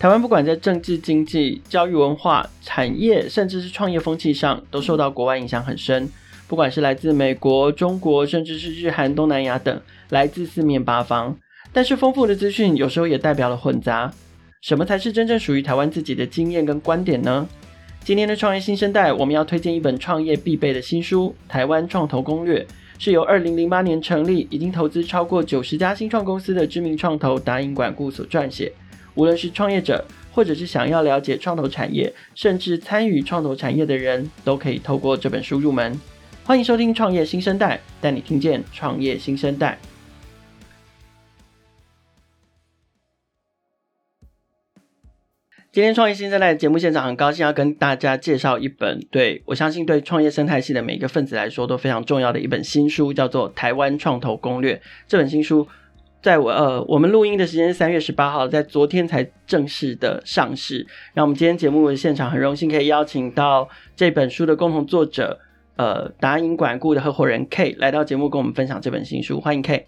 台湾不管在政治、经济、教育、文化、产业，甚至是创业风气上，都受到国外影响很深。不管是来自美国、中国，甚至是日韩、东南亚等，来自四面八方。但是丰富的资讯有时候也代表了混杂。什么才是真正属于台湾自己的经验跟观点呢？今天的创业新生代，我们要推荐一本创业必备的新书《台湾创投攻略》，是由二零零八年成立、已经投资超过九十家新创公司的知名创投达营管顾所撰写。无论是创业者，或者是想要了解创投产业，甚至参与创投产业的人，都可以透过这本书入门。欢迎收听《创业新生代》，带你听见创业新生代。今天创业新生代的节目现场，很高兴要跟大家介绍一本对我相信对创业生态系的每一个分子来说都非常重要的一本新书，叫做《台湾创投攻略》。这本新书。在我呃，我们录音的时间是三月十八号，在昨天才正式的上市。那我们今天节目的现场很荣幸可以邀请到这本书的共同作者，呃，达营管顾的合伙人 K 来到节目跟我们分享这本新书。欢迎 K。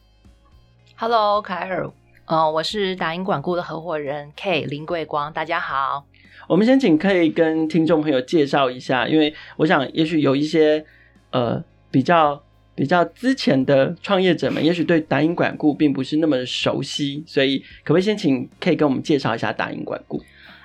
Hello，凯尔，呃，我是达营管顾的合伙人 K 林桂光，大家好。我们先请 K 跟听众朋友介绍一下，因为我想也许有一些呃比较。比较之前的创业者们，也许对达营管顾并不是那么熟悉，所以可不可以先请 K 跟我们介绍一下达营管顾？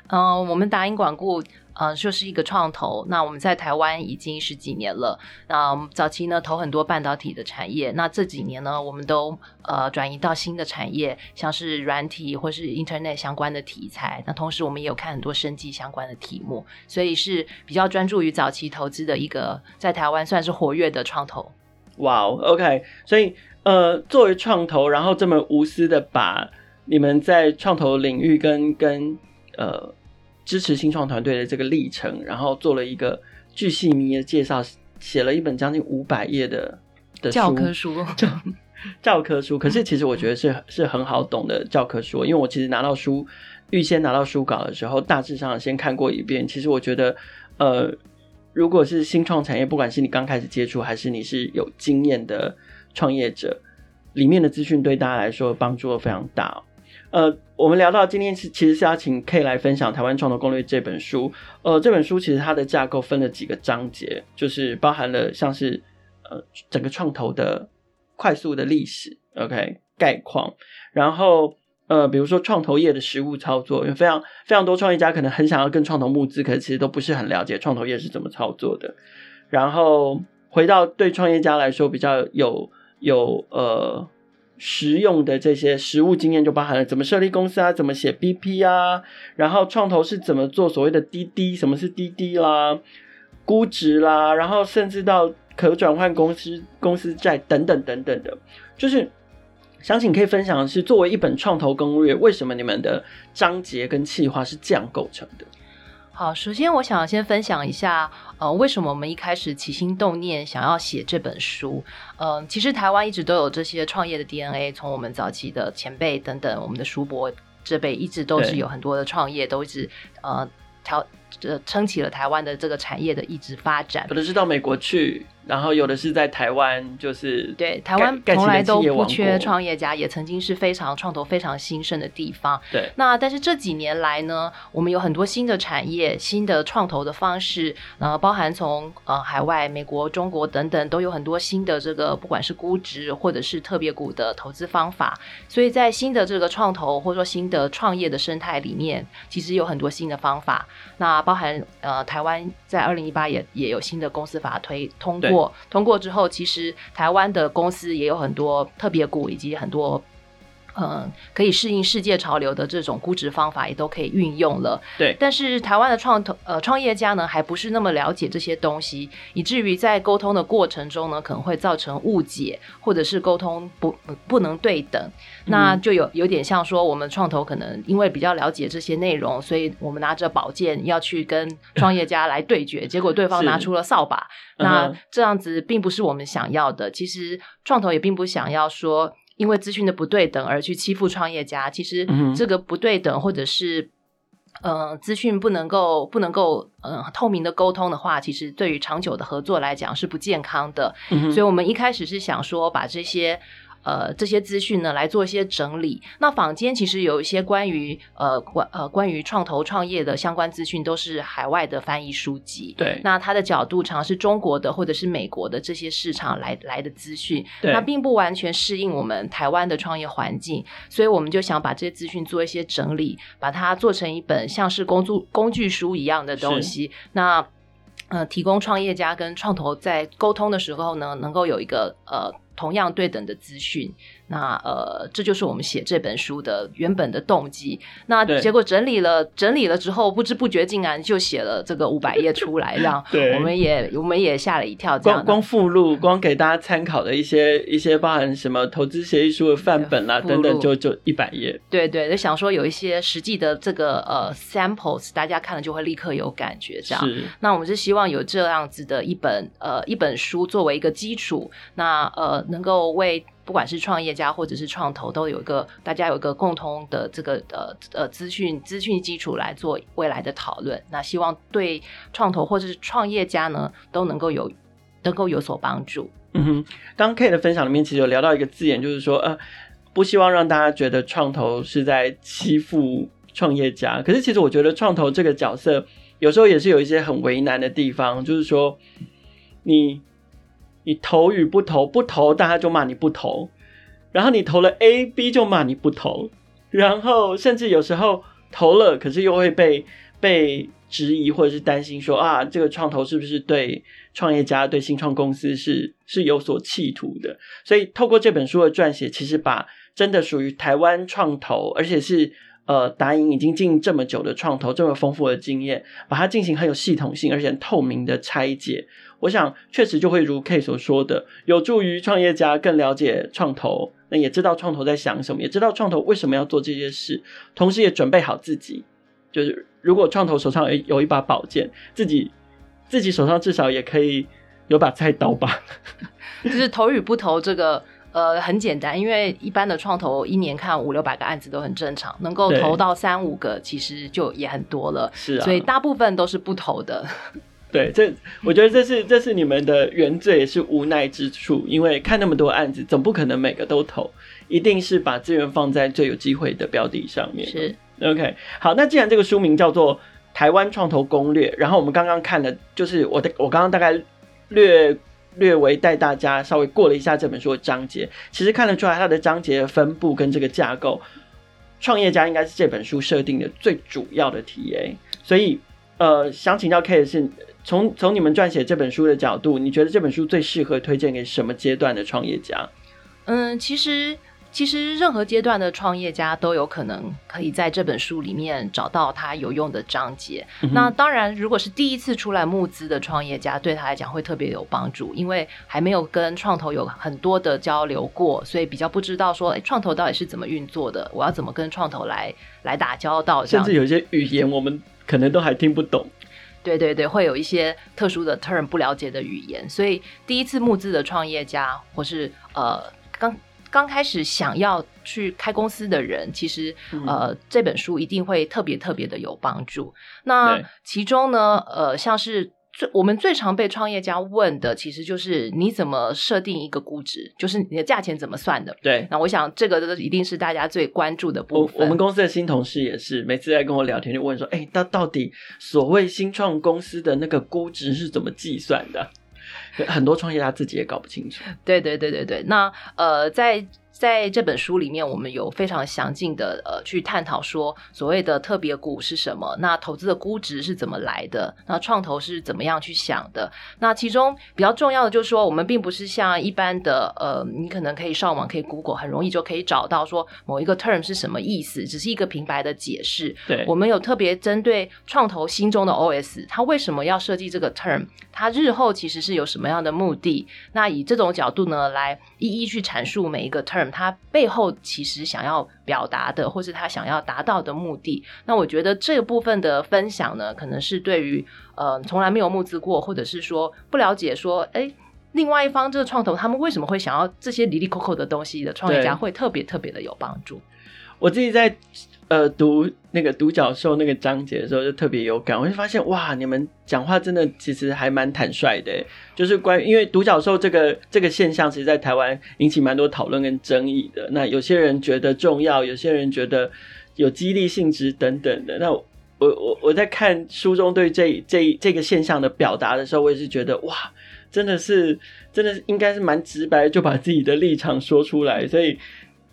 嗯、我们达营管顾，呃，就是一个创投。那我们在台湾已经十几年了。那早期呢，投很多半导体的产业。那这几年呢，我们都呃转移到新的产业，像是软体或是 Internet 相关的题材。那同时，我们也有看很多生技相关的题目，所以是比较专注于早期投资的一个在台湾算是活跃的创投。哇哦，OK，所以呃，作为创投，然后这么无私的把你们在创投领域跟跟呃支持新创团队的这个历程，然后做了一个巨细靡的介绍，写了一本将近五百页的的教科书，教教科书。可是其实我觉得是是很好懂的教科书，因为我其实拿到书，预先拿到书稿的时候，大致上先看过一遍。其实我觉得呃。如果是新创产业，不管是你刚开始接触，还是你是有经验的创业者，里面的资讯对大家来说帮助非常大。呃，我们聊到今天是其实是要请 K 来分享《台湾创投攻略》这本书。呃，这本书其实它的架构分了几个章节，就是包含了像是呃整个创投的快速的历史，OK 概况，然后。呃，比如说创投业的实务操作，因为非常非常多创业家可能很想要跟创投募资，可是其实都不是很了解创投业是怎么操作的。然后回到对创业家来说比较有有呃实用的这些实务经验，就包含了怎么设立公司啊，怎么写 BP 啊，然后创投是怎么做所谓的滴滴，什么是滴滴啦，估值啦，然后甚至到可转换公司公司债等等等等的，就是。想请可以分享的是，作为一本创投攻略，为什么你们的章节跟企划是这样构成的？好，首先我想先分享一下，呃，为什么我们一开始起心动念想要写这本书？嗯、呃，其实台湾一直都有这些创业的 DNA，从我们早期的前辈等等，我们的叔伯这辈一直都是有很多的创业，都一直呃调呃撑起了台湾的这个产业的一直发展。有的是到美国去。然后有的是在台湾，就是对台湾从来都不缺创业家，也曾经是非常创投非常兴盛的地方。对，那但是这几年来呢，我们有很多新的产业、新的创投的方式，呃，包含从呃海外、美国、中国等等，都有很多新的这个不管是估值或者是特别股的投资方法。所以在新的这个创投或者说新的创业的生态里面，其实有很多新的方法。那包含呃台湾在二零一八也也有新的公司法推通过。通过之后，其实台湾的公司也有很多特别股，以及很多嗯可以适应世界潮流的这种估值方法，也都可以运用了。对，但是台湾的创投呃创业家呢，还不是那么了解这些东西，以至于在沟通的过程中呢，可能会造成误解，或者是沟通不不能对等。那就有有点像说，我们创投可能因为比较了解这些内容，所以我们拿着宝剑要去跟创业家来对决，结果对方拿出了扫把。那这样子并不是我们想要的。其实创投也并不想要说，因为资讯的不对等而去欺负创业家。其实这个不对等，或者是呃资讯不能够不能够呃透明的沟通的话，其实对于长久的合作来讲是不健康的。所以我们一开始是想说把这些。呃这些资讯呢来做一些整理。那坊间其实有一些关于呃关呃关于创投创业的相关资讯，都是海外的翻译书籍。对，那它的角度常是中国的或者是美国的这些市场来来的资讯，对那并不完全适应我们台湾的创业环境，所以我们就想把这些资讯做一些整理，把它做成一本像是工作工具书一样的东西。那呃，提供创业家跟创投在沟通的时候呢，能够有一个呃同样对等的资讯。那呃，这就是我们写这本书的原本的动机。那结果整理了整理了之后，不知不觉竟然就写了这个五百页出来，让我们也我们也吓了一跳。这样光光附录，光给大家参考的一些一些包含什么投资协议书的范本啦、啊、等等，就就一百页。对对，就想说有一些实际的这个呃 samples，大家看了就会立刻有感觉。这样，那我们是希望有这样子的一本呃一本书作为一个基础，那呃能够为。不管是创业家或者是创投，都有一个大家有一个共同的这个呃呃资讯资讯基础来做未来的讨论。那希望对创投或者是创业家呢都能够有能够有所帮助。嗯哼，刚 K 的分享里面其实有聊到一个字眼，就是说呃不希望让大家觉得创投是在欺负创业家。可是其实我觉得创投这个角色有时候也是有一些很为难的地方，就是说你。你投与不投，不投大家就骂你不投，然后你投了 A、B 就骂你不投，然后甚至有时候投了，可是又会被被质疑或者是担心说啊，这个创投是不是对创业家、对新创公司是是有所企图的？所以透过这本书的撰写，其实把真的属于台湾创投，而且是呃达盈已经经营这么久的创投这么丰富的经验，把它进行很有系统性而且透明的拆解。我想，确实就会如 K 所说的，有助于创业家更了解创投，那也知道创投在想什么，也知道创投为什么要做这些事，同时也准备好自己，就是如果创投手上有有一把宝剑，自己自己手上至少也可以有把菜刀吧。就是投与不投，这个呃很简单，因为一般的创投一年看五六百个案子都很正常，能够投到三五个，其实就也很多了。是啊，所以大部分都是不投的。对，这我觉得这是这是你们的原罪，也是无奈之处。因为看那么多案子，总不可能每个都投，一定是把资源放在最有机会的标的上面。是 OK，好，那既然这个书名叫做《台湾创投攻略》，然后我们刚刚看了，就是我的我刚刚大概略略为带大家稍微过了一下这本书的章节，其实看得出来它的章节的分布跟这个架构，创业家应该是这本书设定的最主要的 TA。所以呃，想请教 K 的是。从从你们撰写这本书的角度，你觉得这本书最适合推荐给什么阶段的创业家？嗯，其实其实任何阶段的创业家都有可能可以在这本书里面找到他有用的章节。嗯、那当然，如果是第一次出来募资的创业家，对他来讲会特别有帮助，因为还没有跟创投有很多的交流过，所以比较不知道说，哎，创投到底是怎么运作的，我要怎么跟创投来来打交道，甚至有些语言我们可能都还听不懂。对对对，会有一些特殊的 term 不了解的语言，所以第一次募资的创业家，或是呃刚刚开始想要去开公司的人，其实呃这本书一定会特别特别的有帮助。那其中呢，呃像是。最我们最常被创业家问的，其实就是你怎么设定一个估值，就是你的价钱怎么算的。对，那我想这个一定是大家最关注的部分。我，我们公司的新同事也是，每次在跟我聊天就问说：“哎，那到底所谓新创公司的那个估值是怎么计算的？”很多创业家自己也搞不清楚。对对对对对，那呃在。在这本书里面，我们有非常详尽的呃去探讨说，所谓的特别股是什么，那投资的估值是怎么来的，那创投是怎么样去想的。那其中比较重要的就是说，我们并不是像一般的呃，你可能可以上网可以 Google 很容易就可以找到说某一个 term 是什么意思，只是一个平白的解释。对，我们有特别针对创投心中的 OS，他为什么要设计这个 term，他日后其实是有什么样的目的？那以这种角度呢，来一一去阐述每一个 term。他背后其实想要表达的，或是他想要达到的目的，那我觉得这个部分的分享呢，可能是对于呃从来没有募资过，或者是说不了解说，哎，另外一方这个创投他们为什么会想要这些离离扣扣的东西的创业家，会特别特别的有帮助。我自己在呃读那个独角兽那个章节的时候，就特别有感。我就发现哇，你们讲话真的其实还蛮坦率的，就是关于因为独角兽这个这个现象，其实在台湾引起蛮多讨论跟争议的。那有些人觉得重要，有些人觉得有激励性质等等的。那我我我在看书中对这这这个现象的表达的时候，我也是觉得哇，真的是真的应该是蛮直白，就把自己的立场说出来。所以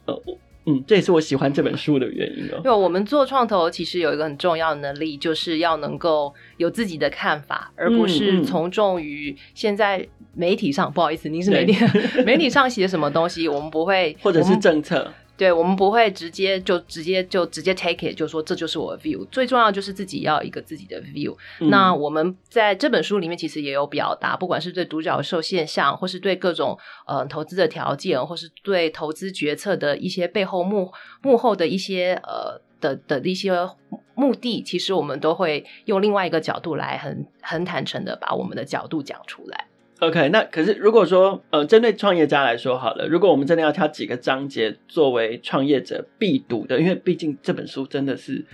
呃。嗯，这也是我喜欢这本书的原因哦。因为我们做创投，其实有一个很重要的能力，就是要能够有自己的看法，而不是从众于现在媒体上。不好意思，您是媒体，媒体上写什么东西，我们不会，或者是政策。对，我们不会直接就直接就直接 take it，就说这就是我的 view。最重要就是自己要一个自己的 view。嗯。那我们在这本书里面其实也有表达，不管是对独角兽现象，或是对各种呃投资的条件，或是对投资决策的一些背后幕幕后的一些呃的的一些目的，其实我们都会用另外一个角度来很很坦诚的把我们的角度讲出来。OK，那可是如果说，呃，针对创业家来说好了，如果我们真的要挑几个章节作为创业者必读的，因为毕竟这本书真的是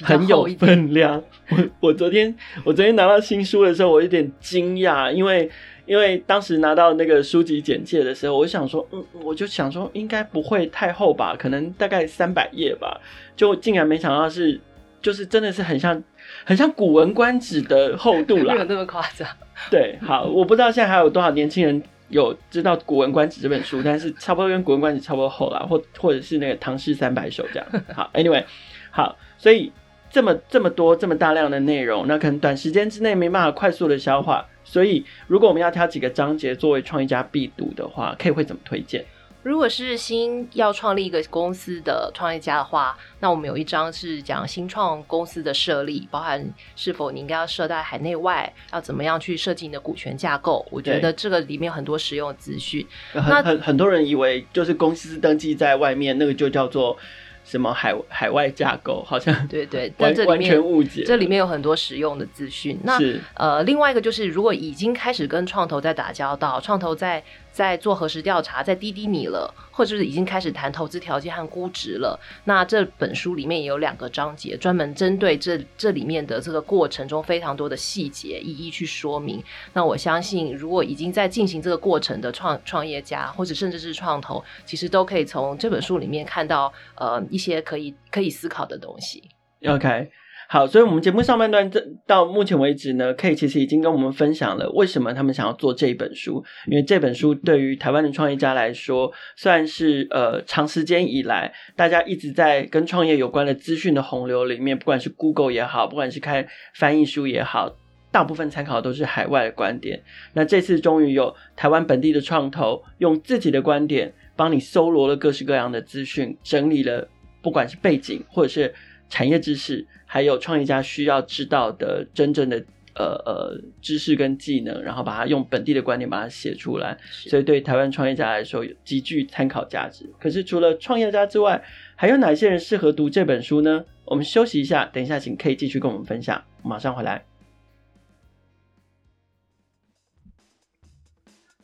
很有分量。我我昨天我昨天拿到新书的时候，我有点惊讶，因为因为当时拿到那个书籍简介的时候，我想说，嗯，我就想说应该不会太厚吧，可能大概三百页吧，就竟然没想到是，就是真的是很像。很像《古文观止》的厚度啦，没有那么夸张。对，好，我不知道现在还有多少年轻人有知道《古文观止》这本书，但是差不多跟《古文观止》差不多厚啦，或或者是那个《唐诗三百首》这样。好，Anyway，好，所以这么这么多这么大量的内容，那可能短时间之内没办法快速的消化，所以如果我们要挑几个章节作为创业家必读的话，可以会怎么推荐？如果是新要创立一个公司的创业家的话，那我们有一章是讲新创公司的设立，包含是否你应该要设在海内外，要怎么样去设计你的股权架构。我觉得这个里面有很多实用的资讯。很那很很多人以为就是公司登记在外面，那个就叫做。什么海海外架构好像对对，但这里面完全误解。这里面有很多实用的资讯。那呃，另外一个就是，如果已经开始跟创投在打交道，创投在在做核实调查，在滴滴你了，或者是已经开始谈投资条件和估值了，那这本书里面也有两个章节，专门针对这这里面的这个过程中非常多的细节，一一去说明。那我相信，如果已经在进行这个过程的创创业家，或者甚至是创投，其实都可以从这本书里面看到呃一些可以可以思考的东西。OK。好，所以，我们节目上半段这到目前为止呢，K 其实已经跟我们分享了为什么他们想要做这一本书。因为这本书对于台湾的创业家来说，算是呃长时间以来大家一直在跟创业有关的资讯的洪流里面，不管是 Google 也好，不管是看翻译书也好，大部分参考都是海外的观点。那这次终于有台湾本地的创投用自己的观点帮你搜罗了各式各样的资讯，整理了不管是背景或者是产业知识。还有创业家需要知道的真正的呃呃知识跟技能，然后把它用本地的观点把它写出来，所以对台湾创业家来说有极具参考价值。可是除了创业家之外，还有哪些人适合读这本书呢？我们休息一下，等一下请 K 继续跟我们分享，马上回来。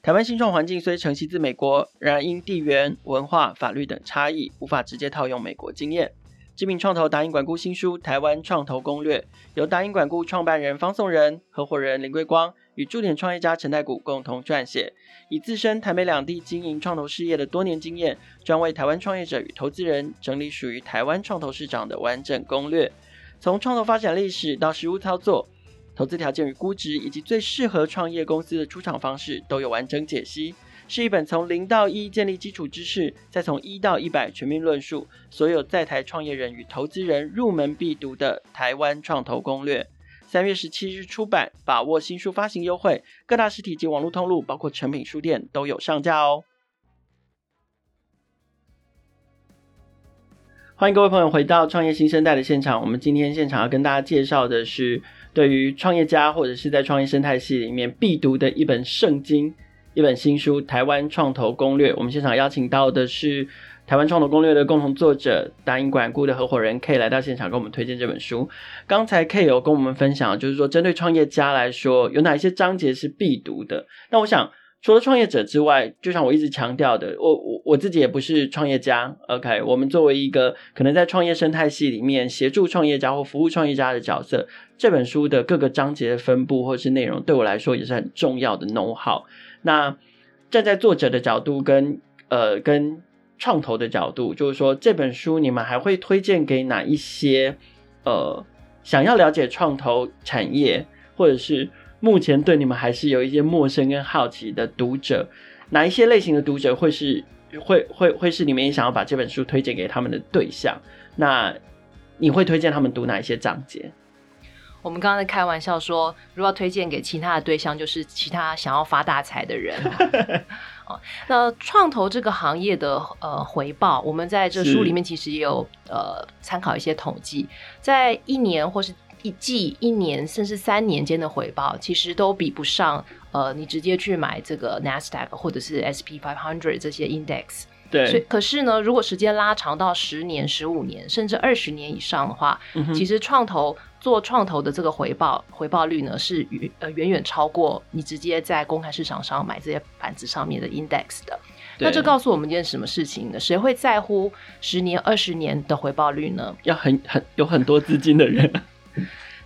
台湾新创环境虽承袭自美国，然而因地缘、文化、法律等差异，无法直接套用美国经验。知名创投达英管顾新书《台湾创投攻略》，由达英管顾创办人方颂仁、合伙人林贵光与驻点创业家陈太谷共同撰写，以自身台美两地经营创投事业的多年经验，专为台湾创业者与投资人整理属于台湾创投市场的完整攻略，从创投发展历史到实务操作、投资条件与估值，以及最适合创业公司的出场方式，都有完整解析。是一本从零到一建立基础知识，再从一到一百全面论述所有在台创业人与投资人入门必读的台湾创投攻略。三月十七日出版，把握新书发行优惠，各大实体及网络通路，包括诚品书店都有上架哦。欢迎各位朋友回到创业新生代的现场。我们今天现场要跟大家介绍的是，对于创业家或者是在创业生态系里面必读的一本圣经。一本新书《台湾创投攻略》，我们现场邀请到的是《台湾创投攻略》的共同作者达英管顾的合伙人 K 来到现场，跟我们推荐这本书。刚才 K 有跟我们分享，就是说针对创业家来说，有哪一些章节是必读的？那我想，除了创业者之外，就像我一直强调的，我我我自己也不是创业家。OK，我们作为一个可能在创业生态系里面协助创业家或服务创业家的角色，这本书的各个章节的分布或是内容，对我来说也是很重要的 know-how。那站在作者的角度跟呃跟创投的角度，就是说这本书你们还会推荐给哪一些呃想要了解创投产业，或者是？目前对你们还是有一些陌生跟好奇的读者，哪一些类型的读者会是会会会是你们也想要把这本书推荐给他们的对象？那你会推荐他们读哪一些章节？我们刚刚在开玩笑说，如果要推荐给其他的对象，就是其他想要发大财的人。那创投这个行业的呃回报，我们在这书里面其实也有呃参考一些统计，在一年或是。一季、一年甚至三年间的回报，其实都比不上呃，你直接去买这个 Nasdaq 或者是 SP five hundred 这些 index。对。所以，可是呢，如果时间拉长到十年、十五年，甚至二十年以上的话，嗯、其实创投做创投的这个回报回报率呢，是远呃远远超过你直接在公开市场上买这些板子上面的 index 的。那这告诉我们一件什么事情呢？谁会在乎十年、二十年的回报率呢？要很很有很多资金的人。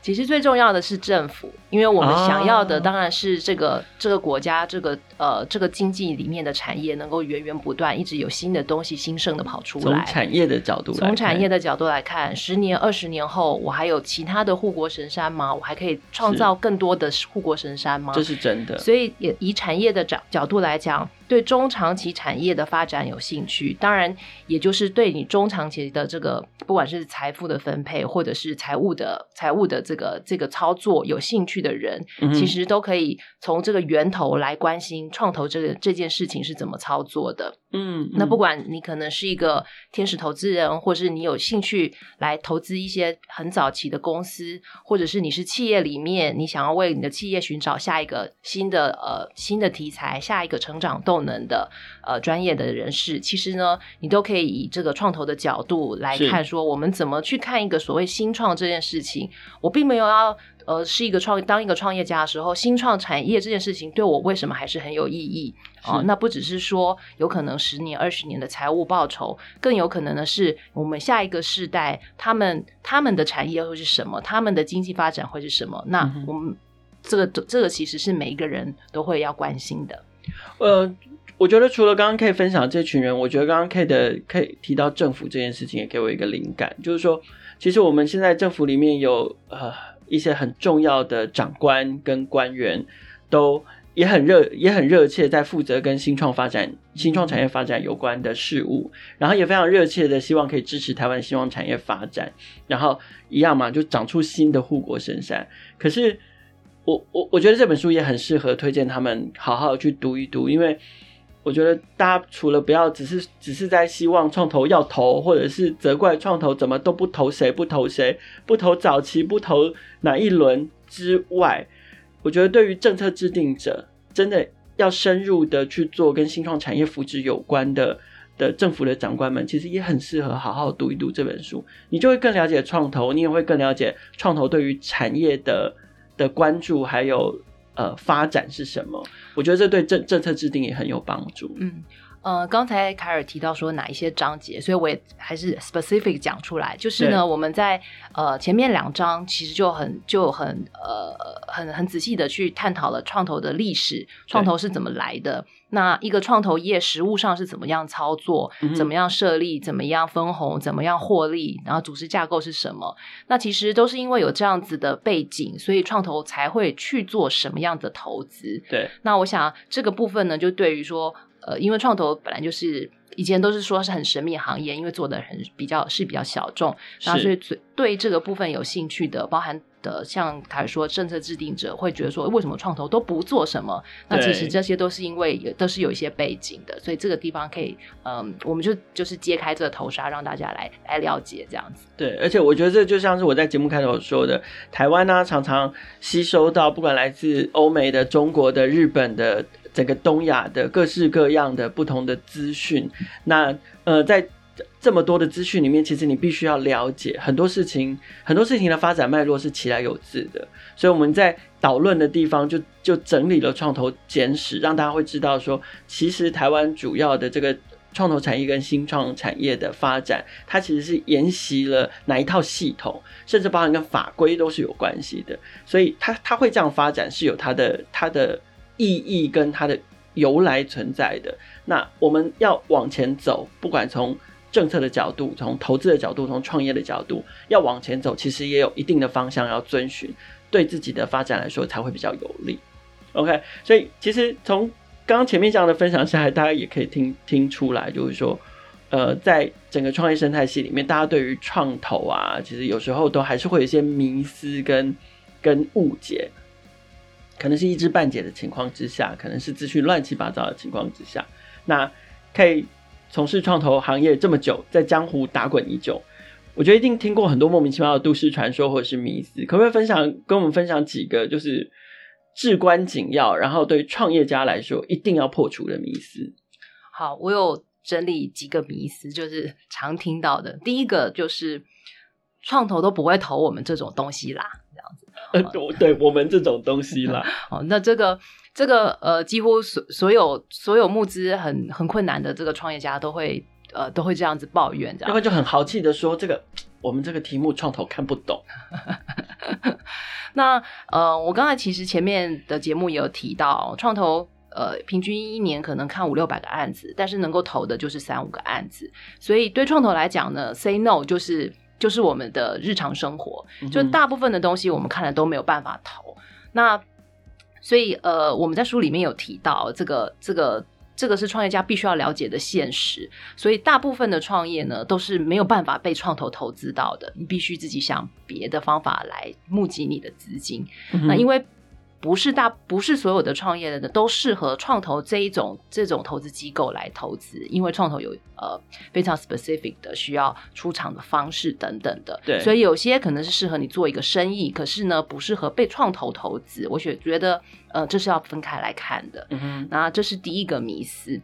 其实最重要的是政府，因为我们想要的当然是这个、啊、这个国家这个呃这个经济里面的产业能够源源不断，一直有新的东西兴盛的跑出来。从产业的角度从产业的角度来看，十年二十年后，我还有其他的护国神山吗？我还可以创造更多的护国神山吗？这是真的。所以也以产业的角角度来讲。对中长期产业的发展有兴趣，当然也就是对你中长期的这个，不管是财富的分配，或者是财务的财务的这个这个操作有兴趣的人，嗯、其实都可以从这个源头来关心创投这个这件事情是怎么操作的。嗯，那不管你可能是一个天使投资人，或是你有兴趣来投资一些很早期的公司，或者是你是企业里面，你想要为你的企业寻找下一个新的呃新的题材，下一个成长动能的呃专业的人士，其实呢，你都可以以这个创投的角度来看，说我们怎么去看一个所谓新创这件事情。我并没有要。呃，是一个创当一个创业家的时候，新创产业这件事情对我为什么还是很有意义啊、呃？那不只是说有可能十年、二十年的财务报酬，更有可能的是我们下一个世代他们他们的产业会是什么，他们的经济发展会是什么？那我们这个这个其实是每一个人都会要关心的。呃，我觉得除了刚刚 K 分享这群人，我觉得刚刚 K 的 K 提到政府这件事情也给我一个灵感，就是说，其实我们现在政府里面有呃。一些很重要的长官跟官员都也很热，也很热切在负责跟新创发展、新创产业发展有关的事物，然后也非常热切的希望可以支持台湾新创产业发展，然后一样嘛，就长出新的护国神山。可是我我我觉得这本书也很适合推荐他们好好去读一读，因为。我觉得大家除了不要只是只是在希望创投要投，或者是责怪创投怎么都不投谁不投谁不投早期不投哪一轮之外，我觉得对于政策制定者，真的要深入的去做跟新创产业扶持有关的的政府的长官们，其实也很适合好好读一读这本书，你就会更了解创投，你也会更了解创投对于产业的的关注，还有。呃，发展是什么？我觉得这对政政策制定也很有帮助。嗯，呃，刚才凯尔提到说哪一些章节，所以我也还是 specific 讲出来。就是呢，我们在呃前面两章其实就很就很呃很很仔细的去探讨了创投的历史，创投是怎么来的。那一个创投业实务上是怎么样操作？嗯、怎么样设立？怎么样分红？怎么样获利？然后组织架构是什么？那其实都是因为有这样子的背景，所以创投才会去做什么样的投资。对。那我想这个部分呢，就对于说，呃，因为创投本来就是以前都是说是很神秘行业，因为做的很比较是比较小众，然后所以对这个部分有兴趣的，包含。的像凯说，政策制定者会觉得说，为什么创投都不做什么？那其实这些都是因为都是有一些背景的，所以这个地方可以，嗯，我们就就是揭开这个头纱，让大家来来了解这样子。对，而且我觉得这就像是我在节目开头说的，台湾呢、啊、常常吸收到不管来自欧美的、中国的、日本的、整个东亚的各式各样的不同的资讯。那呃，在这么多的资讯里面，其实你必须要了解很多事情，很多事情的发展脉络是其来有自的。所以我们在导论的地方就就整理了创投简史，让大家会知道说，其实台湾主要的这个创投产业跟新创产业的发展，它其实是沿袭了哪一套系统，甚至包含跟法规都是有关系的。所以它它会这样发展是有它的它的意义跟它的由来存在的。那我们要往前走，不管从政策的角度，从投资的角度，从创业的角度，要往前走，其实也有一定的方向要遵循，对自己的发展来说才会比较有利。OK，所以其实从刚刚前面这样的分享下来，大家也可以听听出来，就是说，呃，在整个创业生态系里面，大家对于创投啊，其实有时候都还是会有一些迷思跟跟误解，可能是一知半解的情况之下，可能是资讯乱七八糟的情况之下，那可以。从事创投行业这么久，在江湖打滚已久，我觉得一定听过很多莫名其妙的都市传说或者是迷思，可不可以分享跟我们分享几个就是至关紧要，然后对创业家来说一定要破除的迷思？好，我有整理几个迷思，就是常听到的。第一个就是创投都不会投我们这种东西啦，对，我们这种东西啦。哦，那这个。这个呃，几乎所所有所有募资很很困难的这个创业家都会呃都会这样子抱怨，这样，因为就很豪气的说，这个我们这个题目创投看不懂。那呃，我刚才其实前面的节目也有提到，创投呃平均一年可能看五六百个案子，但是能够投的就是三五个案子，所以对创投来讲呢，say no 就是就是我们的日常生活，嗯、就大部分的东西我们看了都没有办法投。那所以，呃，我们在书里面有提到，这个、这个、这个是创业家必须要了解的现实。所以，大部分的创业呢，都是没有办法被创投投资到的，你必须自己想别的方法来募集你的资金。嗯、那因为。不是大，不是所有的创业的都适合创投这一种这种投资机构来投资，因为创投有呃非常 specific 的需要出场的方式等等的，对，所以有些可能是适合你做一个生意，可是呢不适合被创投投资。我觉觉得呃这是要分开来看的，嗯哼，那这是第一个迷思。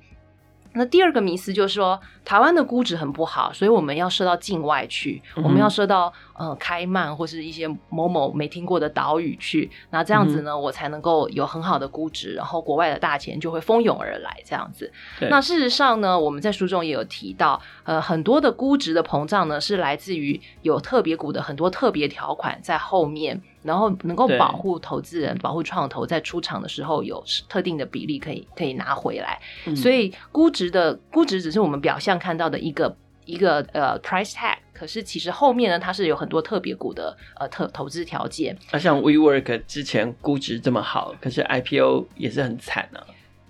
那第二个迷思就是说，台湾的估值很不好，所以我们要设到境外去，嗯、我们要设到呃开曼或是一些某某没听过的岛屿去，那这样子呢，嗯、我才能够有很好的估值，然后国外的大钱就会蜂拥而来，这样子。那事实上呢，我们在书中也有提到，呃，很多的估值的膨胀呢，是来自于有特别股的很多特别条款在后面。然后能够保护投资人、保护创投在出场的时候有特定的比例可以可以拿回来，嗯、所以估值的估值只是我们表象看到的一个一个呃 price tag，可是其实后面呢，它是有很多特别股的呃特投资条件。那像 WeWork 之前估值这么好，可是 IPO 也是很惨呢、啊。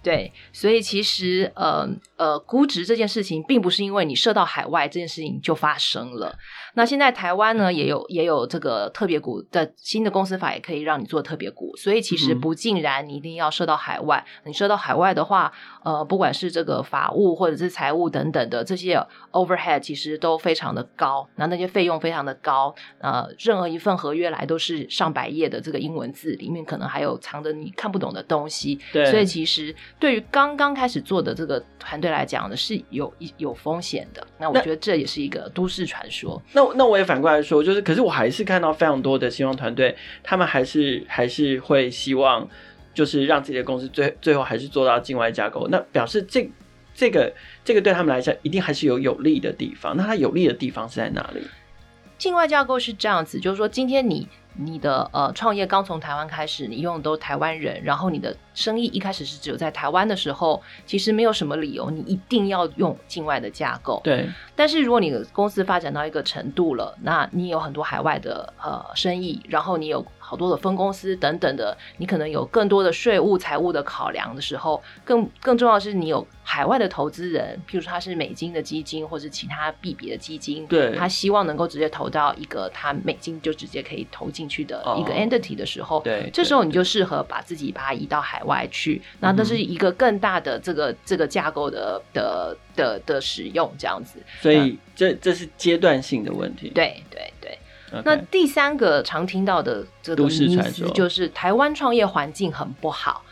对，所以其实呃呃估值这件事情，并不是因为你设到海外这件事情就发生了。那现在台湾呢，也有也有这个特别股的新的公司法，也可以让你做特别股，所以其实不尽然你一定要设到海外。嗯、你设到海外的话，呃，不管是这个法务或者是财务等等的这些 overhead，其实都非常的高，那那些费用非常的高。呃，任何一份合约来都是上百页的这个英文字，里面可能还有藏着你看不懂的东西。对，所以其实对于刚刚开始做的这个团队来讲呢，是有有风险的。那我觉得这也是一个都市传说。那那我也反过来说，就是，可是我还是看到非常多的新创团队，他们还是还是会希望，就是让自己的公司最最后还是做到境外架构。那表示这这个这个对他们来讲，一定还是有有利的地方。那它有利的地方是在哪里？境外架构是这样子，就是说今天你。你的呃创业刚从台湾开始，你用的都是台湾人，然后你的生意一开始是只有在台湾的时候，其实没有什么理由你一定要用境外的架构。对。但是如果你的公司发展到一个程度了，那你有很多海外的呃生意，然后你有好多的分公司等等的，你可能有更多的税务、财务的考量的时候，更更重要的是你有海外的投资人，譬如说他是美金的基金或者其他币别的基金，对，他希望能够直接投到一个他美金就直接可以投进去的一个 entity 的时候，哦、对，这时候你就适合把自己把它移到海外去，那这是一个更大的这个这个架构的的的的使用这样子，所以这这是阶段性的问题，对对对。那第三个常听到的这个迷思就是台湾创业环境很不好。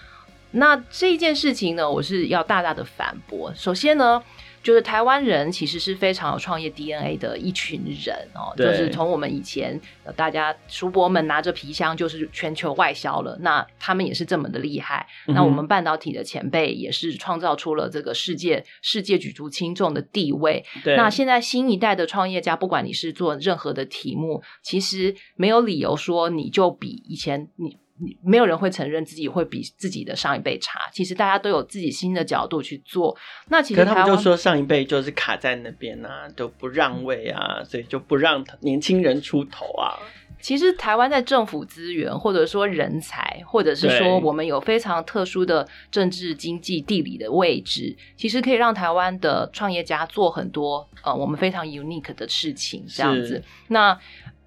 那这件事情呢，我是要大大的反驳。首先呢。就是台湾人其实是非常有创业 DNA 的一群人哦，就是从我们以前大家叔伯们拿着皮箱就是全球外销了，那他们也是这么的厉害。嗯、那我们半导体的前辈也是创造出了这个世界世界举足轻重的地位。那现在新一代的创业家，不管你是做任何的题目，其实没有理由说你就比以前你。没有人会承认自己会比自己的上一辈差。其实大家都有自己新的角度去做。那其实他们就说上一辈就是卡在那边啊，都不让位啊，所以就不让年轻人出头啊。其实台湾在政府资源，或者说人才，或者是说我们有非常特殊的政治、经济、地理的位置，其实可以让台湾的创业家做很多呃我们非常 unique 的事情。这样子，那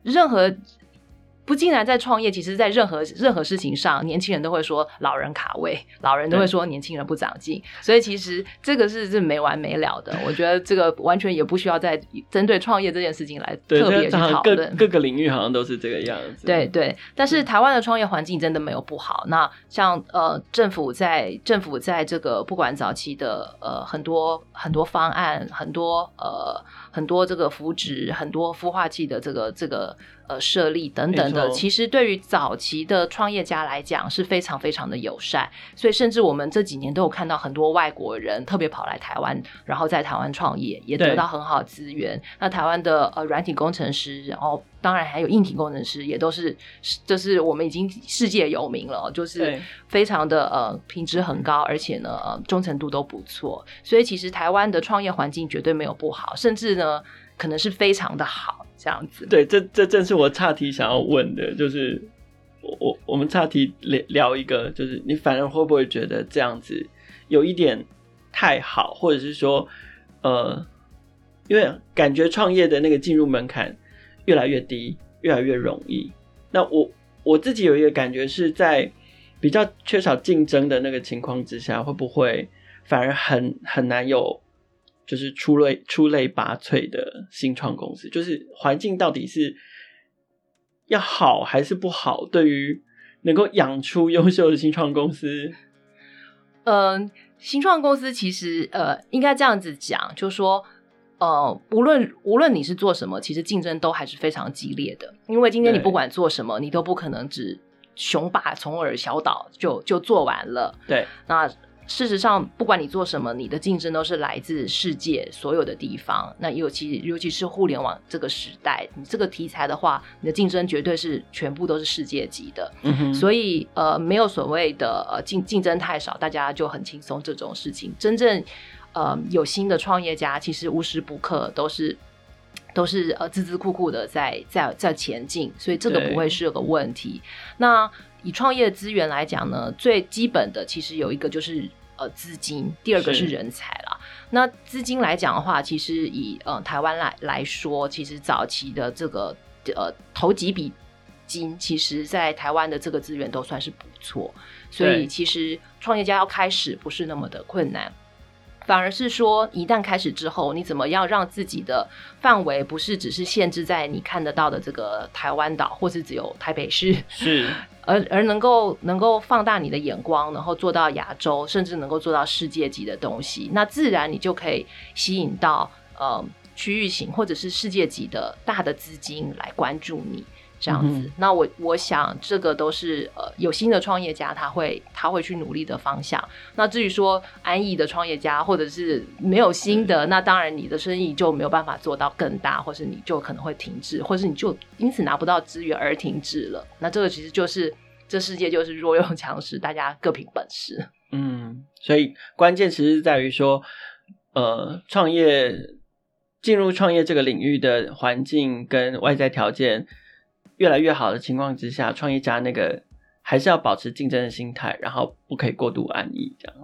任何。不，竟然在创业，其实，在任何任何事情上，年轻人都会说老人卡位，老人都会说年轻人不长进，所以其实这个是是没完没了的。我觉得这个完全也不需要再针对创业这件事情来特别去讨论。各个领域好像都是这个样子。对对，但是台湾的创业环境真的没有不好。那像呃政府在政府在这个不管早期的呃很多很多方案，很多呃很多这个扶植，很多孵化器的这个这个。呃，设立等等的，其实对于早期的创业家来讲是非常非常的友善，所以甚至我们这几年都有看到很多外国人特别跑来台湾，然后在台湾创业，也得到很好的资源。那台湾的呃软体工程师，然后当然还有硬体工程师，也都是就是我们已经世界有名了，就是非常的呃品质很高，而且呢呃忠诚度都不错。所以其实台湾的创业环境绝对没有不好，甚至呢可能是非常的好。这样子，对，这这正是我岔题想要问的，就是我我我们岔题聊聊一个，就是你反而会不会觉得这样子有一点太好，或者是说，呃，因为感觉创业的那个进入门槛越来越低，越来越容易。那我我自己有一个感觉是在比较缺少竞争的那个情况之下，会不会反而很很难有？就是出类出类拔萃的新创公司，就是环境到底是要好还是不好？对于能够养出优秀的新创公司，嗯、呃，新创公司其实呃，应该这样子讲，就是说呃，无论无论你是做什么，其实竞争都还是非常激烈的。因为今天你不管做什么，你都不可能只雄霸从而小岛就就做完了。对，那。事实上，不管你做什么，你的竞争都是来自世界所有的地方。那尤其尤其是互联网这个时代，你这个题材的话，你的竞争绝对是全部都是世界级的。嗯哼。所以呃，没有所谓的呃竞竞争太少，大家就很轻松这种事情。真正呃有新的创业家，其实无时不刻都是都是呃孜孜酷酷的在在在前进，所以这个不会是个问题。那以创业资源来讲呢，最基本的其实有一个就是。呃，资金，第二个是人才啦。那资金来讲的话，其实以呃台湾来来说，其实早期的这个呃头几笔金，其实在台湾的这个资源都算是不错，所以其实创业家要开始不是那么的困难。反而是说，一旦开始之后，你怎么样让自己的范围不是只是限制在你看得到的这个台湾岛，或是只有台北市，是，而而能够能够放大你的眼光，然后做到亚洲，甚至能够做到世界级的东西，那自然你就可以吸引到呃区域型或者是世界级的大的资金来关注你。这样子，嗯、那我我想这个都是呃有新的创业家他会他会去努力的方向。那至于说安逸的创业家或者是没有新的，嗯、那当然你的生意就没有办法做到更大，或是你就可能会停滞，或是你就因此拿不到资源而停滞了。那这个其实就是这世界就是弱肉强食，大家各凭本事。嗯，所以关键其实是在于说，呃，创业进入创业这个领域的环境跟外在条件。越来越好的情况之下，创业家那个还是要保持竞争的心态，然后不可以过度安逸，这样。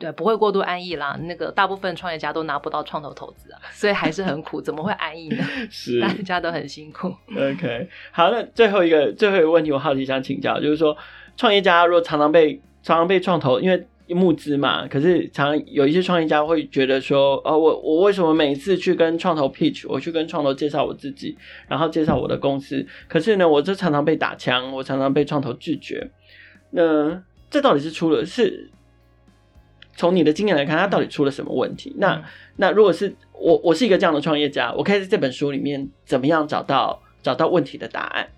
对，不会过度安逸啦。那个大部分创业家都拿不到创投投资啊，所以还是很苦，怎么会安逸呢？是，大家都很辛苦。OK，好，那最后一个最后一个问题，我好奇想请教，就是说，创业家如果常常被常常被创投，因为募资嘛，可是常有一些创业家会觉得说，哦，我我为什么每一次去跟创投 pitch，我去跟创投介绍我自己，然后介绍我的公司，可是呢，我就常常被打枪，我常常被创投拒绝，那这到底是出了是从你的经验来看，他到底出了什么问题？嗯、那、嗯、那如果是我，我是一个这样的创业家，我可以在这本书里面怎么样找到找到问题的答案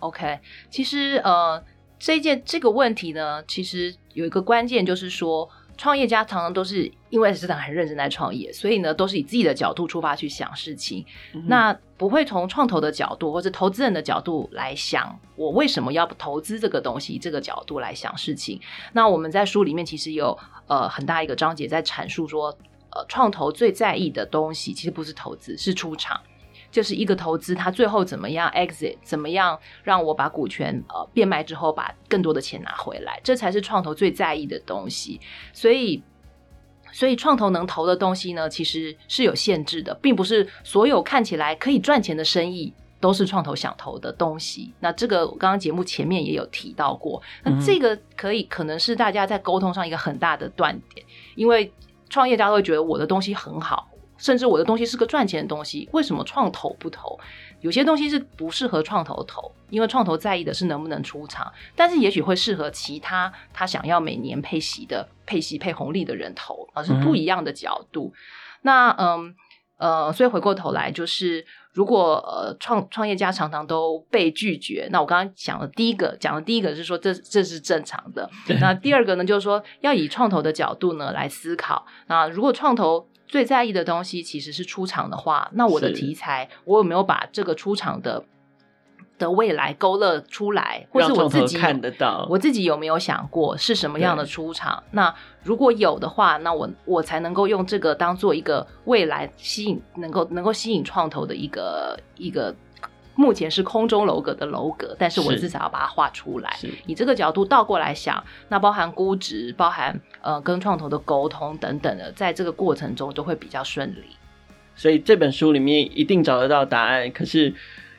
？OK，其实呃，这件这个问题呢，其实有一个关键就是说。创业家常常都是因为市场很认真在创业，所以呢，都是以自己的角度出发去想事情，嗯、那不会从创投的角度或者投资人的角度来想，我为什么要投资这个东西？这个角度来想事情。那我们在书里面其实有呃很大一个章节在阐述说，呃，创投最在意的东西其实不是投资，是出场。就是一个投资，它最后怎么样 exit，怎么样让我把股权呃变卖之后，把更多的钱拿回来，这才是创投最在意的东西。所以，所以创投能投的东西呢，其实是有限制的，并不是所有看起来可以赚钱的生意都是创投想投的东西。那这个我刚刚节目前面也有提到过，那这个可以可能是大家在沟通上一个很大的断点，因为创业家都会觉得我的东西很好。甚至我的东西是个赚钱的东西，为什么创投不投？有些东西是不适合创投投，因为创投在意的是能不能出场，但是也许会适合其他他想要每年配息的、配息配红利的人投，而是不一样的角度。嗯、那嗯呃，所以回过头来，就是如果呃创创业家常常都被拒绝，那我刚刚讲的第一个讲的第一个是说这这是正常的。那 第二个呢，就是说要以创投的角度呢来思考。那如果创投最在意的东西其实是出场的话，那我的题材我有没有把这个出场的的未来勾勒出来，或是我自己看得到？我自己有没有想过是什么样的出场？那如果有的话，那我我才能够用这个当做一个未来吸引，能够能够吸引创投的一个一个。目前是空中楼阁的楼阁，但是我至少要把它画出来。以这个角度倒过来想，那包含估值，包含呃跟创投的沟通等等的，在这个过程中都会比较顺利。所以这本书里面一定找得到答案，可是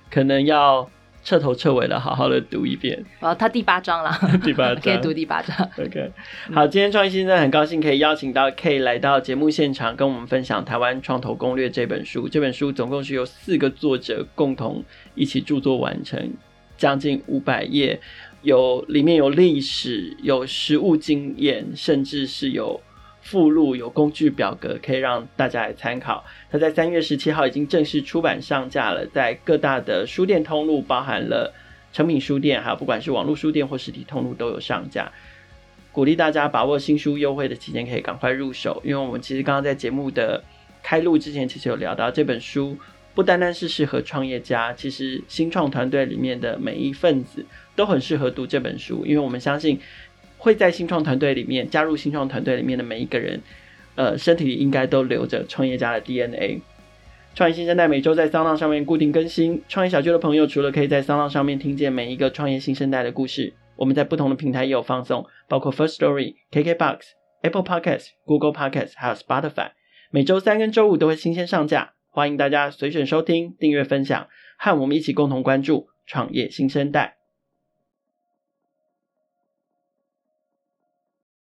可能要。彻头彻尾的好好的读一遍，哦，他第八章了，第八章可以读第八章。OK，好，今天创业新生很高兴可以邀请到 Kate 来到节目现场，跟我们分享《台湾创投攻略》这本书。这本书总共是由四个作者共同一起著作完成，将近五百页，有里面有历史，有实务经验，甚至是有。附录有工具表格，可以让大家来参考。它在三月十七号已经正式出版上架了，在各大的书店通路，包含了诚品书店，还有不管是网络书店或实体通路都有上架。鼓励大家把握新书优惠的期间，可以赶快入手。因为我们其实刚刚在节目的开录之前，其实有聊到这本书不单单是适合创业家，其实新创团队里面的每一份子都很适合读这本书，因为我们相信。会在新创团队里面加入新创团队里面的每一个人，呃，身体里应该都留着创业家的 DNA。创业新生代每周在 SoundOn 上面固定更新。创业小聚的朋友，除了可以在 SoundOn 上面听见每一个创业新生代的故事，我们在不同的平台也有放送，包括 First Story、KKBox、Apple Podcasts、Google Podcasts，还有 Spotify。每周三跟周五都会新鲜上架，欢迎大家随选收听、订阅、分享，和我们一起共同关注创业新生代。